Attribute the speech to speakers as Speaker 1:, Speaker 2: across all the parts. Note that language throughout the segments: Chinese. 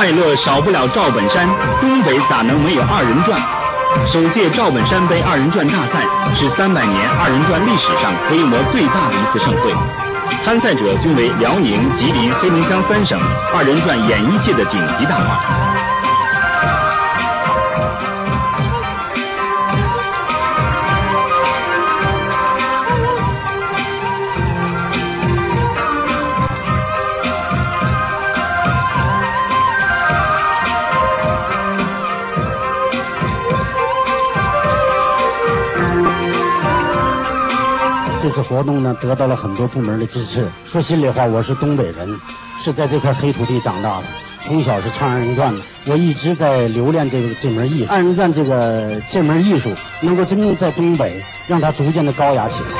Speaker 1: 快乐少不了赵本山，东北咋能没有二人转？首届赵本山杯二人转大赛是三百年二人转历史上规模最大的一次盛会，参赛者均为辽宁、吉林、黑龙江三省二人转演艺界的顶级大腕。
Speaker 2: 这次活动呢，得到了很多部门的支持。说心里话，我是东北人，是在这块黑土地长大的，从小是唱二人转的，我一直在留恋这个这门艺术。二人转这个这门艺术，能够真正在东北让它逐渐的高雅起来。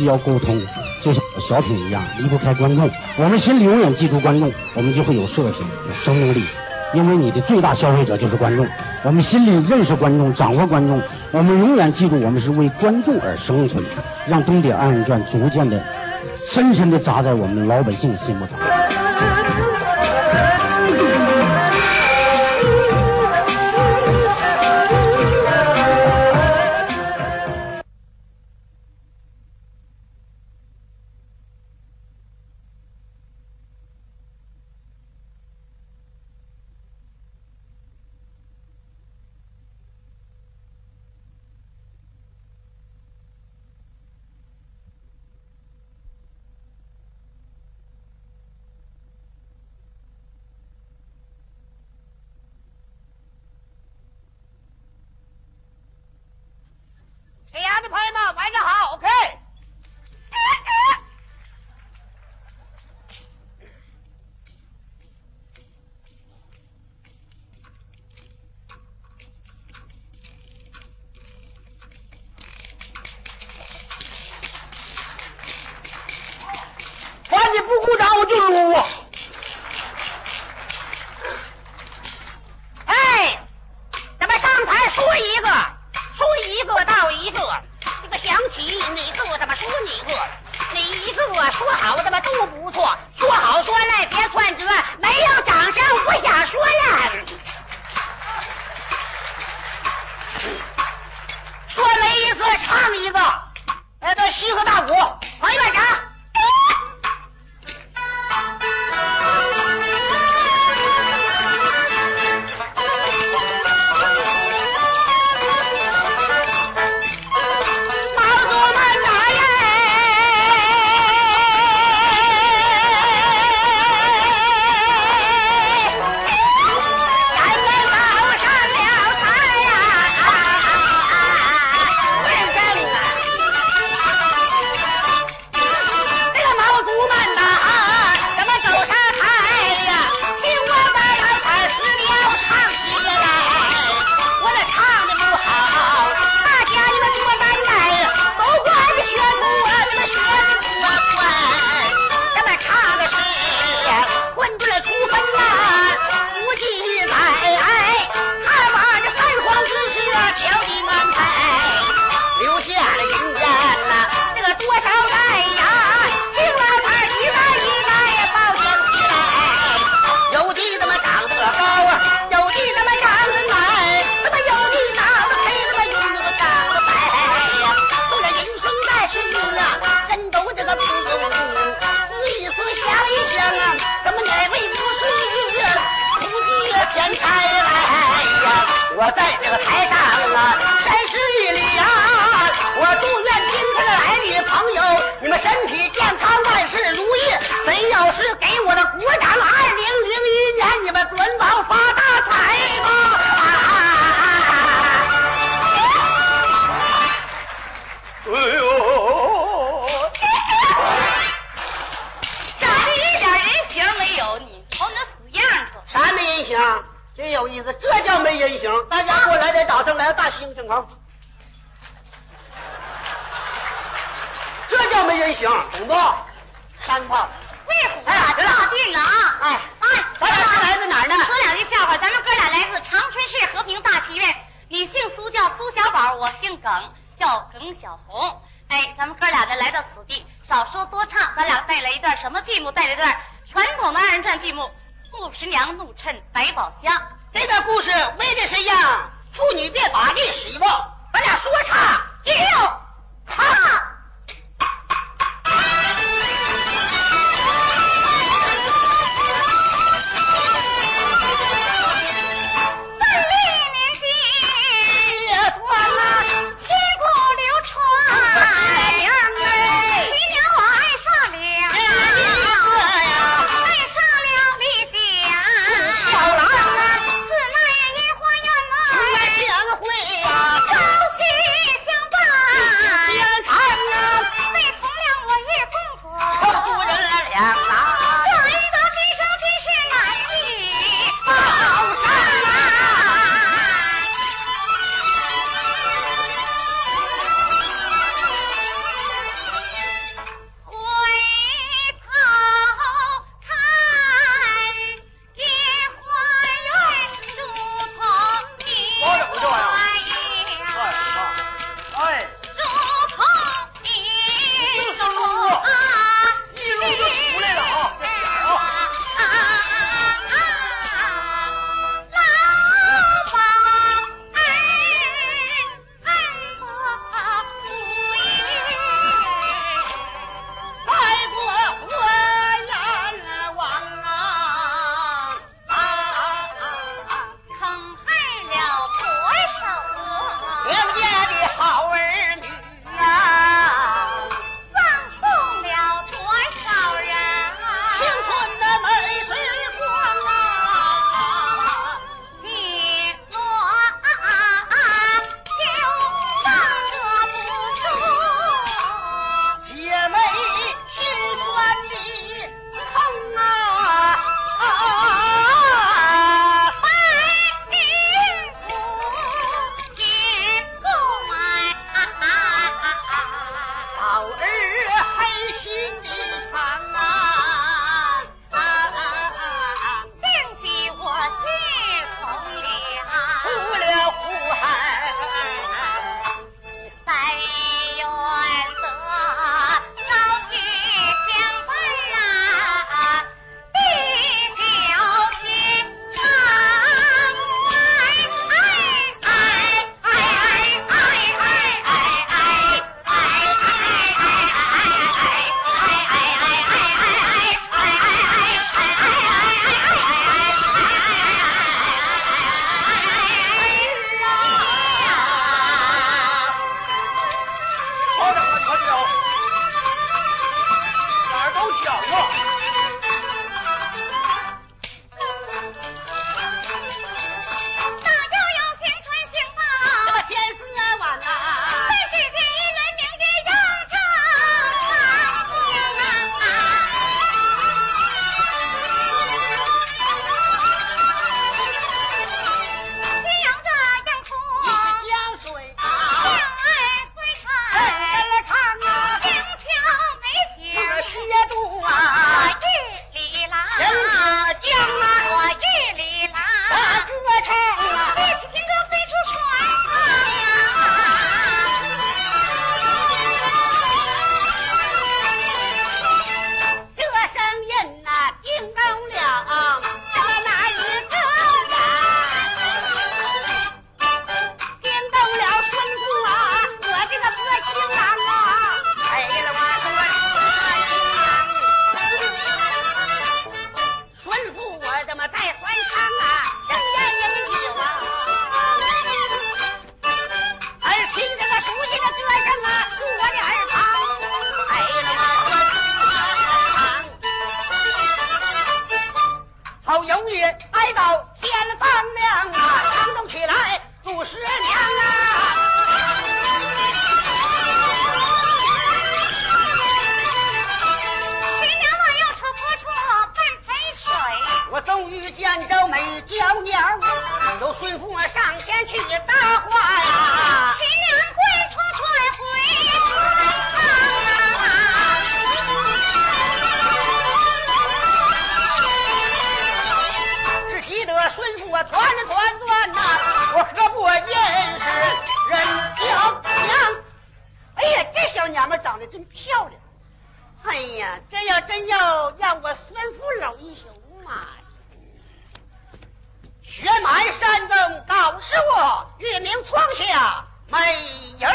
Speaker 2: 需要沟通，就像小品一样，离不开观众。我们心里永远记住观众，我们就会有社品、有生命力。因为你的最大消费者就是观众。我们心里认识观众，掌握观众，我们永远记住，我们是为观众而生存，让东北二人转逐渐的、深深的扎在我们老百姓心目中。个台上啊，三十一里啊，我祝愿今天的来的朋友，你们身体健康，万事如意。谁要是给我的鼓掌，二零零一年你们准保发大财吧！啊啊啊啊！哎
Speaker 3: 叫没人形！大家过来，得掌声来个大猩猩啊！这叫没人形，懂不？三炮。
Speaker 2: 会虎啊，大定了啊！
Speaker 3: 哎哎，咱俩是来自哪儿呢？
Speaker 2: 说两句笑话，咱们哥俩来自长春市和平大戏院。你姓苏，叫苏小宝；我姓耿，叫耿小红。哎，咱们哥俩呢来到此地，少说多唱，咱俩带来一段什么剧目？带来一段传统的二人转剧目《穆十娘怒趁百宝箱》。
Speaker 3: 这段故事为的是让妇女别把历史遗忘。咱俩说唱真漂亮！哎呀，这要真要让我孙夫老英雄，妈的！雪满山中高是我，月明窗下美人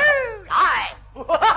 Speaker 3: 来。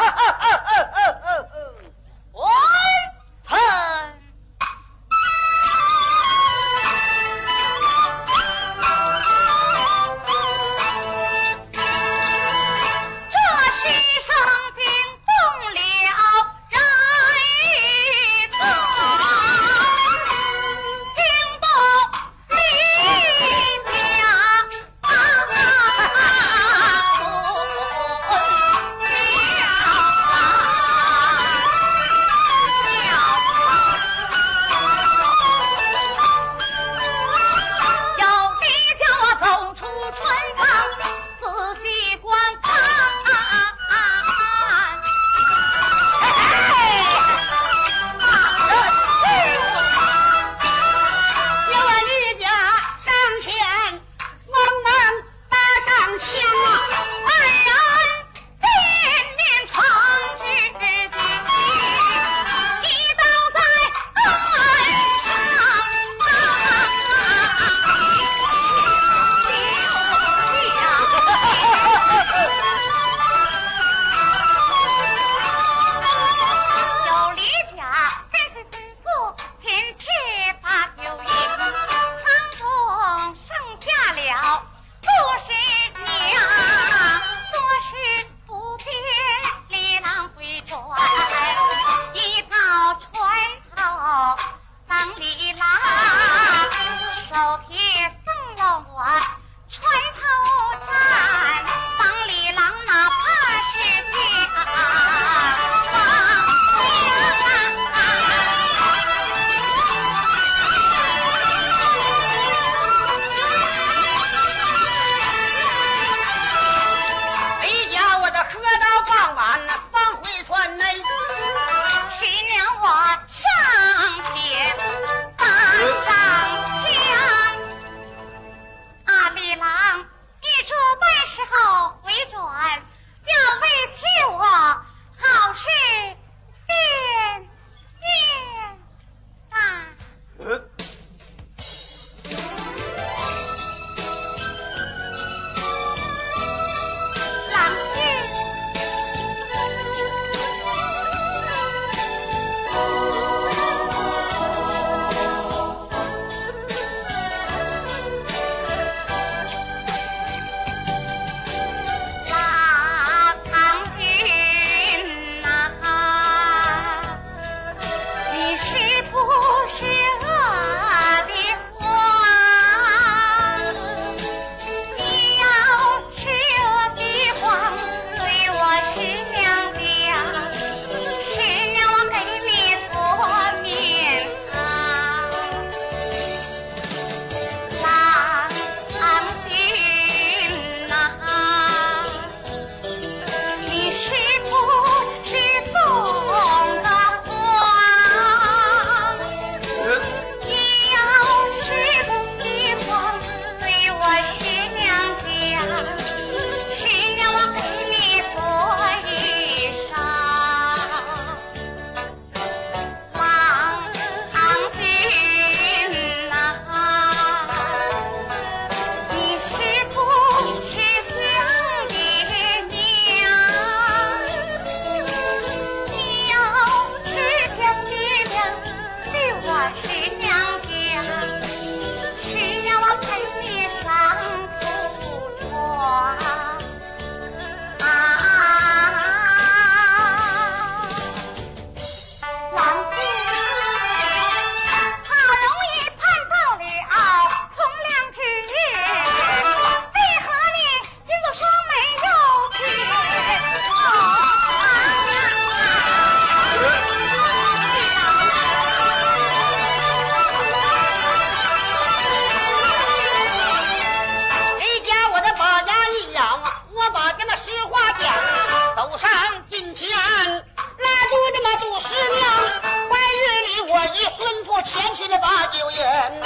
Speaker 4: 前
Speaker 3: 去的把酒言，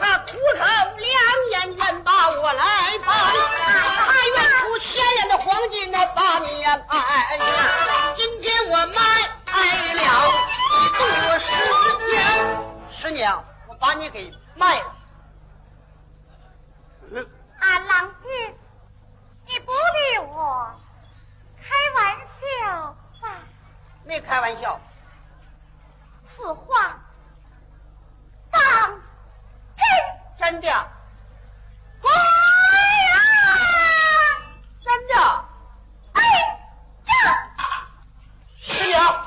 Speaker 3: 那
Speaker 5: 苦口良言愿把我
Speaker 3: 来帮，
Speaker 5: 他愿出千
Speaker 3: 两的
Speaker 5: 黄金
Speaker 3: 来把
Speaker 5: 你呀
Speaker 3: 买。今天我卖了一朵十娘，十娘，我把你给卖了。俺郎君，你不必我开玩笑吧？没开玩笑。此话。真真叫，工人真叫，哎叫，真叫。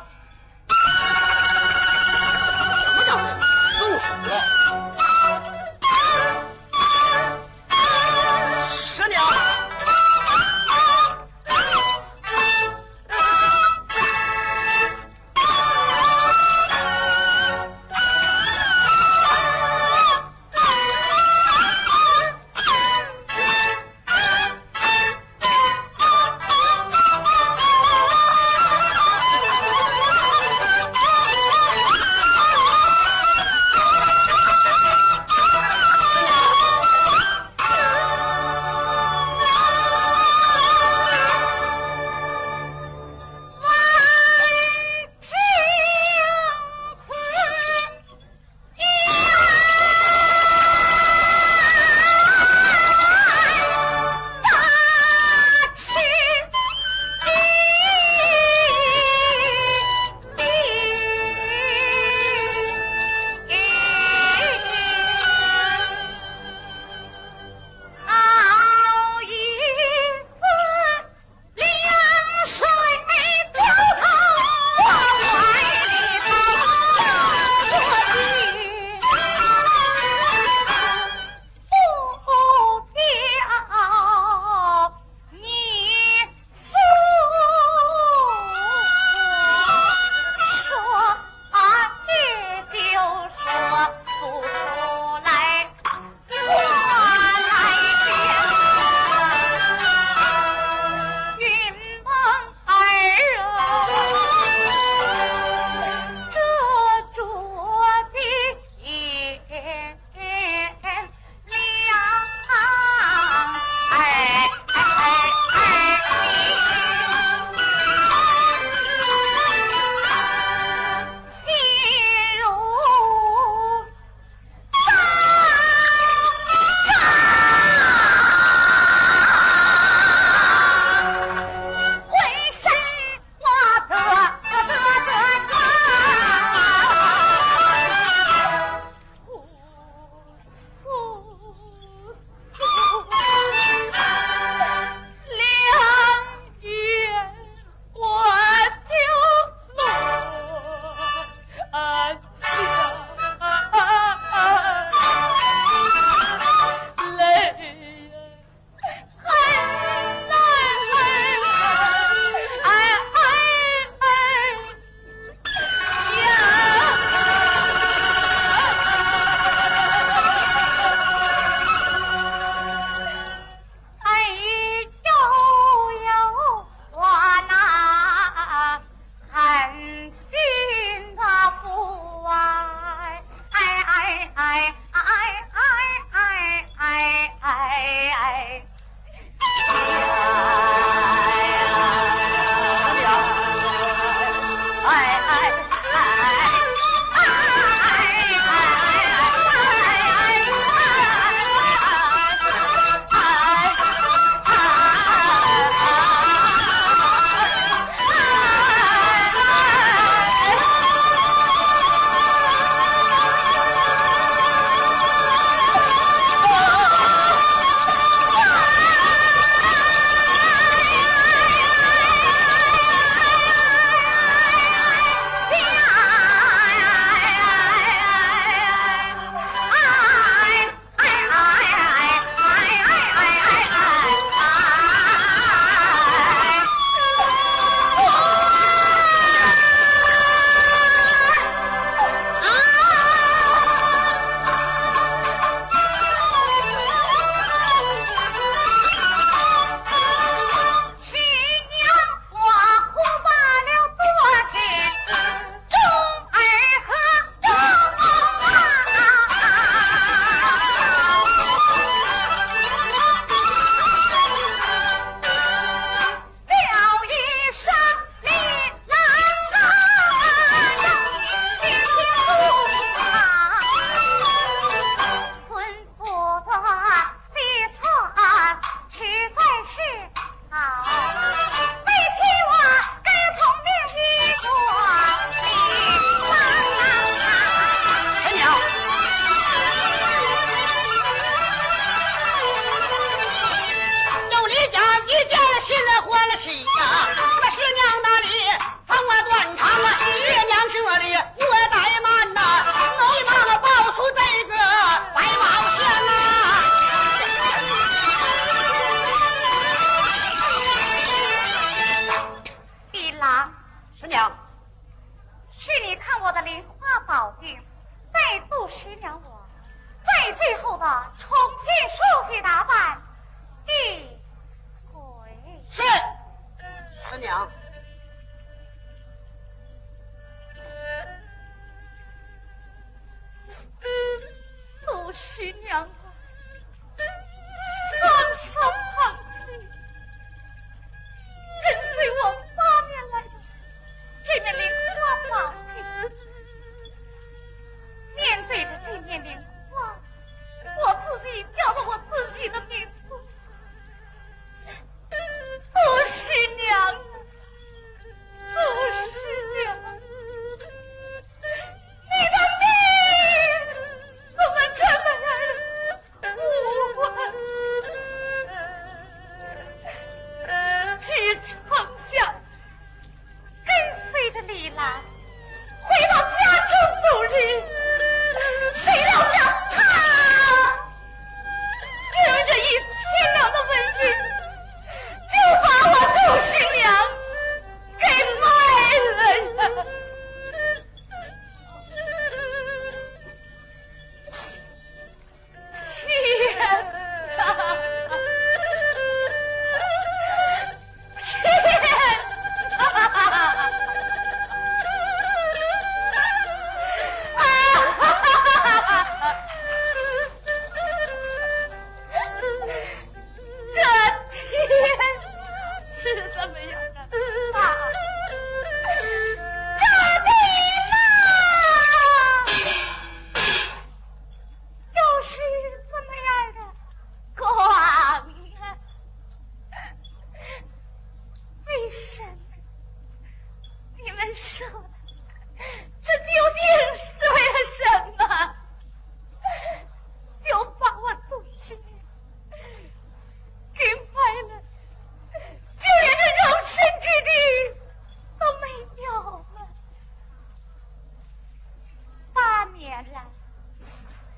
Speaker 3: 来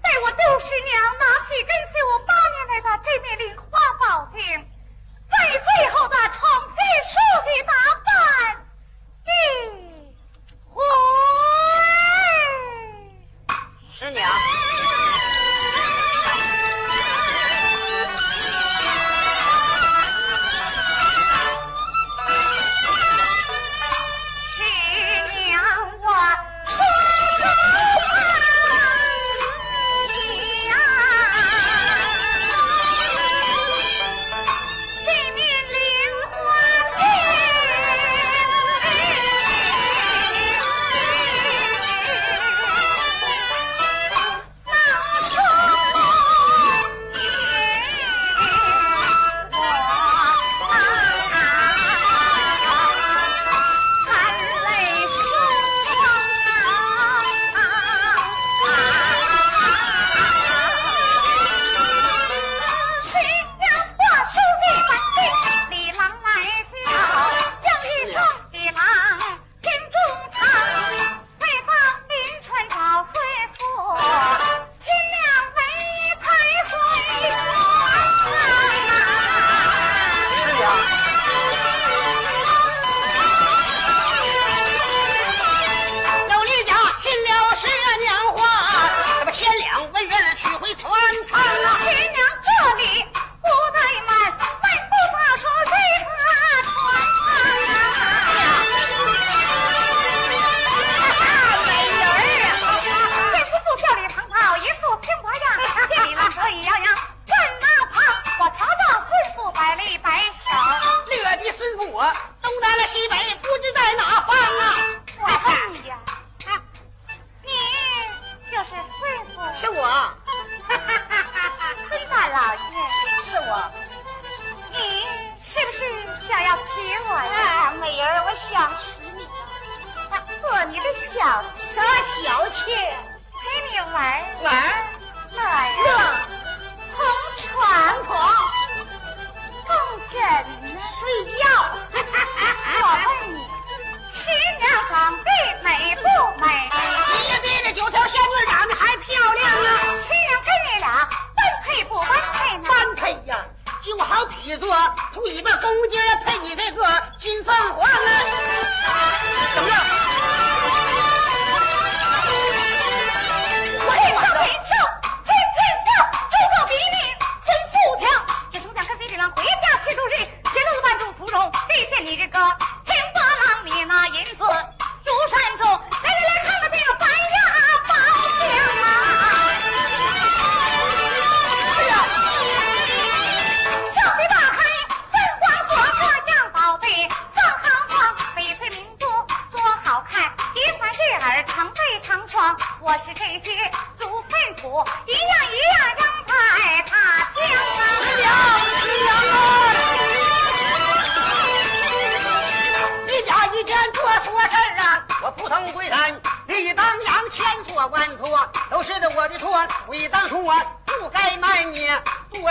Speaker 3: 待我杜十娘拿起跟随我八年来的这面菱花宝镜在最后的重新梳洗打扮。一回。
Speaker 2: 师娘。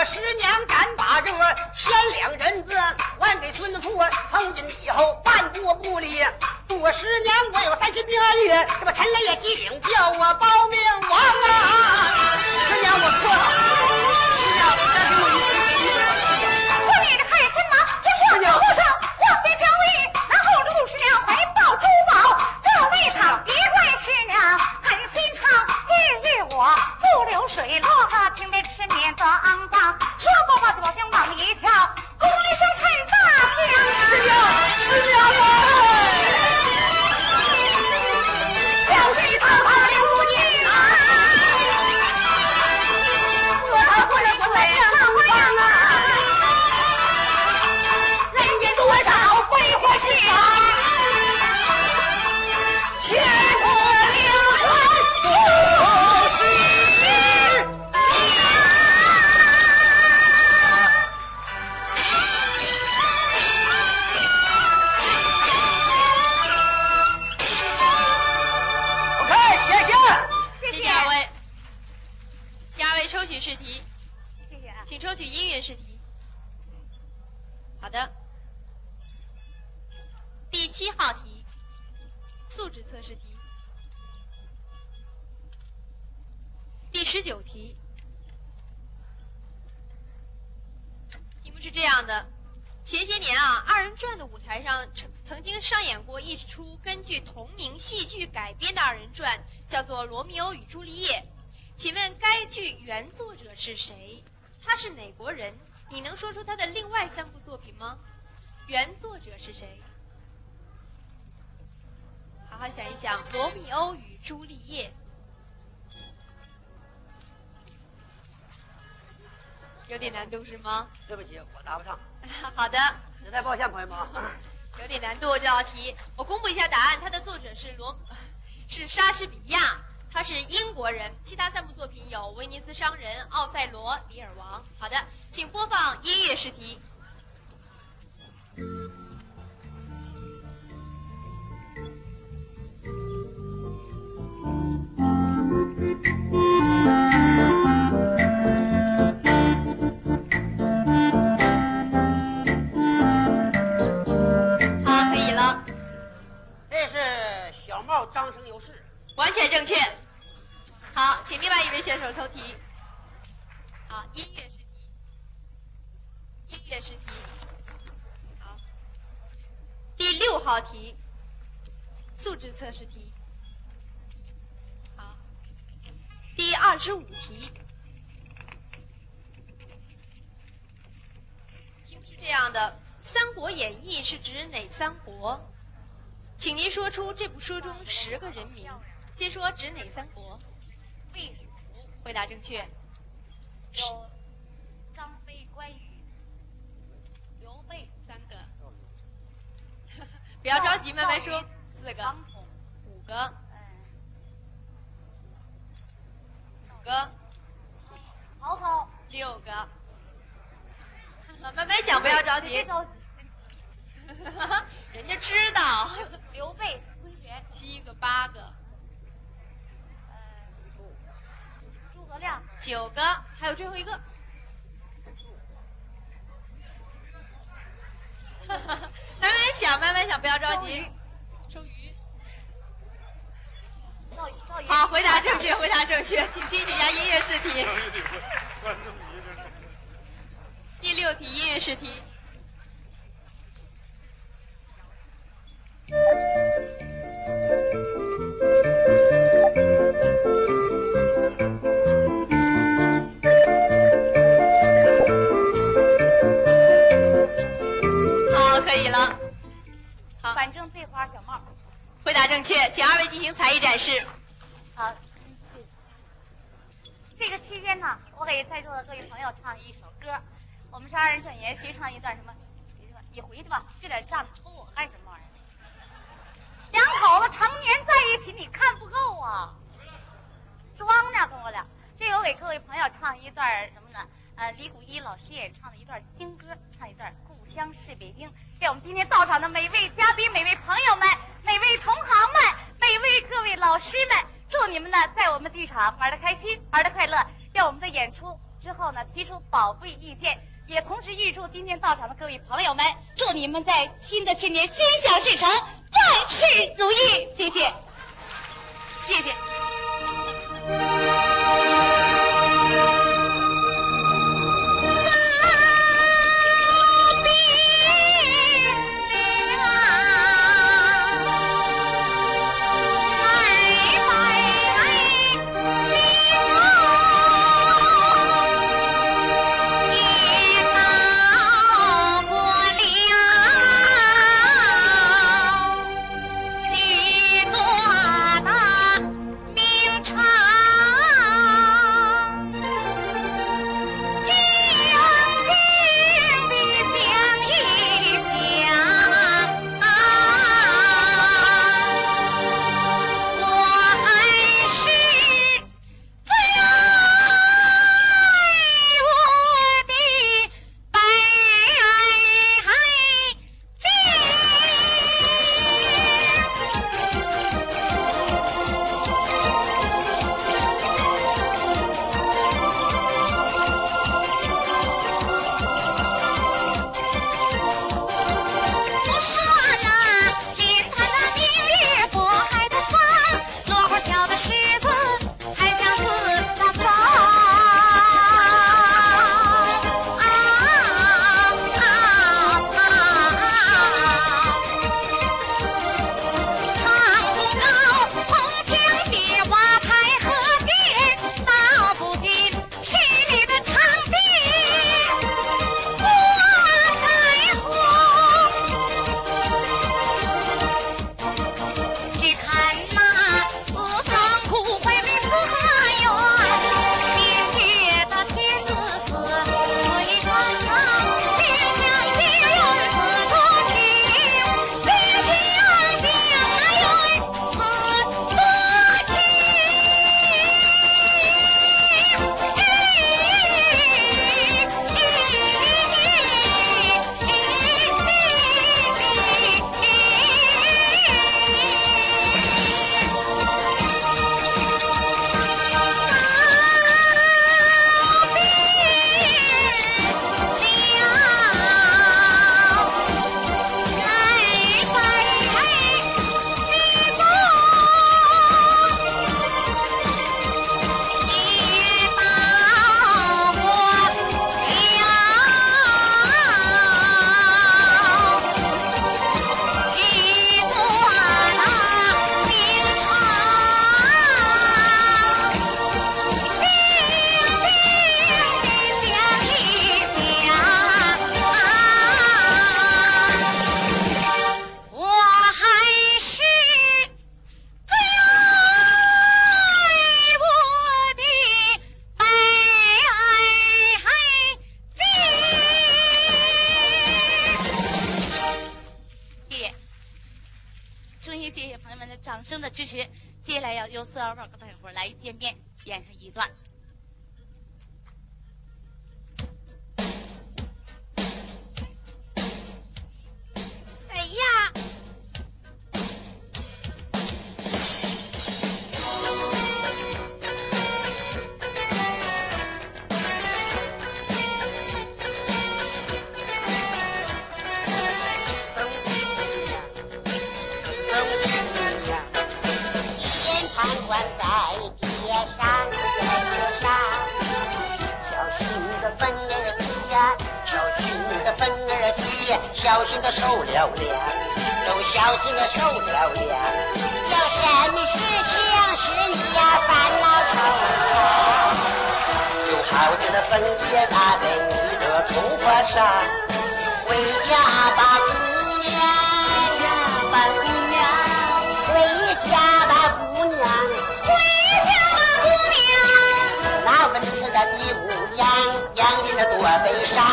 Speaker 2: 多师娘敢把这贤良人子还给孙父，从今以后半步不离。多师娘，我有三心二意，这不陈雷也急领叫我保命王啊！师娘，我错了，师娘，再给我一次
Speaker 3: 我你的看什么？听我路上皇帝降位，然后陆师娘回报珠宝，这内堂别怪师娘很心肠。今日我溯流水落个清杯是面的肮脏，说不报喜报心往里跳，咕咚一声沉大江啊！
Speaker 2: 师娘，师娘啊！
Speaker 3: 江水滔滔流进来，
Speaker 2: 我才会了鬼上方啊！人间多少鬼火事啊！
Speaker 6: 抽取试题，
Speaker 3: 谢谢啊！
Speaker 6: 请抽取音乐试题。好的，第七号题，素质测试题。第十九题，题目是这样的：前些年啊，二人转的舞台上曾曾经上演过一出根据同名戏剧改编的二人转，叫做《罗密欧与朱丽叶》。请问该剧原作者是谁？他是哪国人？你能说出他的另外三部作品吗？原作者是谁？好好想一想，《罗密欧与朱丽叶》有点难度是吗？
Speaker 2: 对不起，我答不上，
Speaker 6: 好的，
Speaker 2: 实在抱歉，朋友们。
Speaker 6: 有点难度这道题。我公布一下答案，它的作者是罗，是莎士比亚，他是英国人。其他三部作品有《威尼斯商人》《奥赛罗》《李尔王》。好的，请播放音乐试题。好，可以了，
Speaker 2: 这是小帽张生有事。
Speaker 6: 完全正确。好，请另外一位选手抽题。好，音乐试题。音乐试题。好，第六号题，素质测试题。好，第二十五题。题目是这样的：《三国演义》是指哪三国？请您说出这部书中十个人名。先说指哪三国？
Speaker 3: 魏
Speaker 6: 回答正确。
Speaker 3: 有张飞、关羽、刘备
Speaker 6: 三个。不要着急，慢慢说。四个。五个。
Speaker 3: 嗯，
Speaker 6: 五个。
Speaker 3: 曹操。
Speaker 6: 六个。慢慢想，不要着急。
Speaker 3: 别着急。
Speaker 6: 人家知道。
Speaker 3: 刘备、孙权。
Speaker 6: 七个，八个。
Speaker 3: 亮。
Speaker 6: 九个，还有最后一个。慢慢想，慢慢想，不要着急。周瑜。
Speaker 3: 赵赵云。
Speaker 6: 好，回答正确，回答正确，请听几下音乐试题。第六题音乐试题。
Speaker 3: 正
Speaker 6: 确，请二位进行才艺展示。
Speaker 3: 好，谢谢。这个期间呢，我给在座的各位朋友唱一首歌。我们是二人转演员，先唱一段什么？回去吧，你回去吧。这点账你抽我干什么玩意儿？两口子常年在一起，你看不够啊？装呢，跟我俩。这我给各位朋友唱一段什么呢？呃，李谷一老师演唱的一段京歌，唱一段《故乡是北京》，给我们今天到场的每位嘉宾、每位朋友们、每位同行们、每位各位老师们，祝你们呢在我们剧场玩的开心，玩的快乐。让我们的演出之后呢提出宝贵意见，也同时预祝今天到场的各位朋友们，祝你们在新的青年心想事成，万事如意。谢谢，谢谢。谢谢朋友们的掌声的支持。接下来要由孙小宝跟大伙来见面，演上一段。
Speaker 2: 小心的受了凉，都小心的受了凉。有什么事情是你呀烦恼愁肠？有好子的粉也打在你的头发上，回家吧，姑娘呀，吧，姑娘，回家吧，姑娘，回家吧，姑娘。那文字的你姑娘，养人的多悲伤，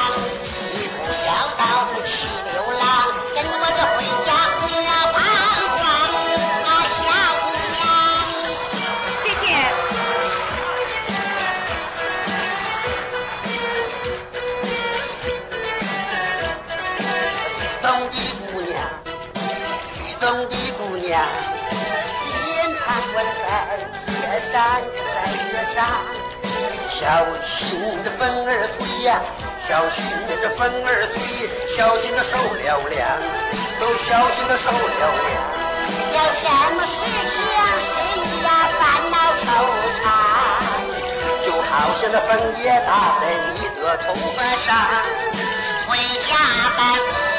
Speaker 2: 站在月上，小心的风儿吹呀，小心的这风儿吹，小心的受了凉，都小心的受了凉。
Speaker 7: 有什么事情是你呀烦恼惆怅？
Speaker 2: 就好像那枫叶打在你的头发上，
Speaker 7: 回家吧。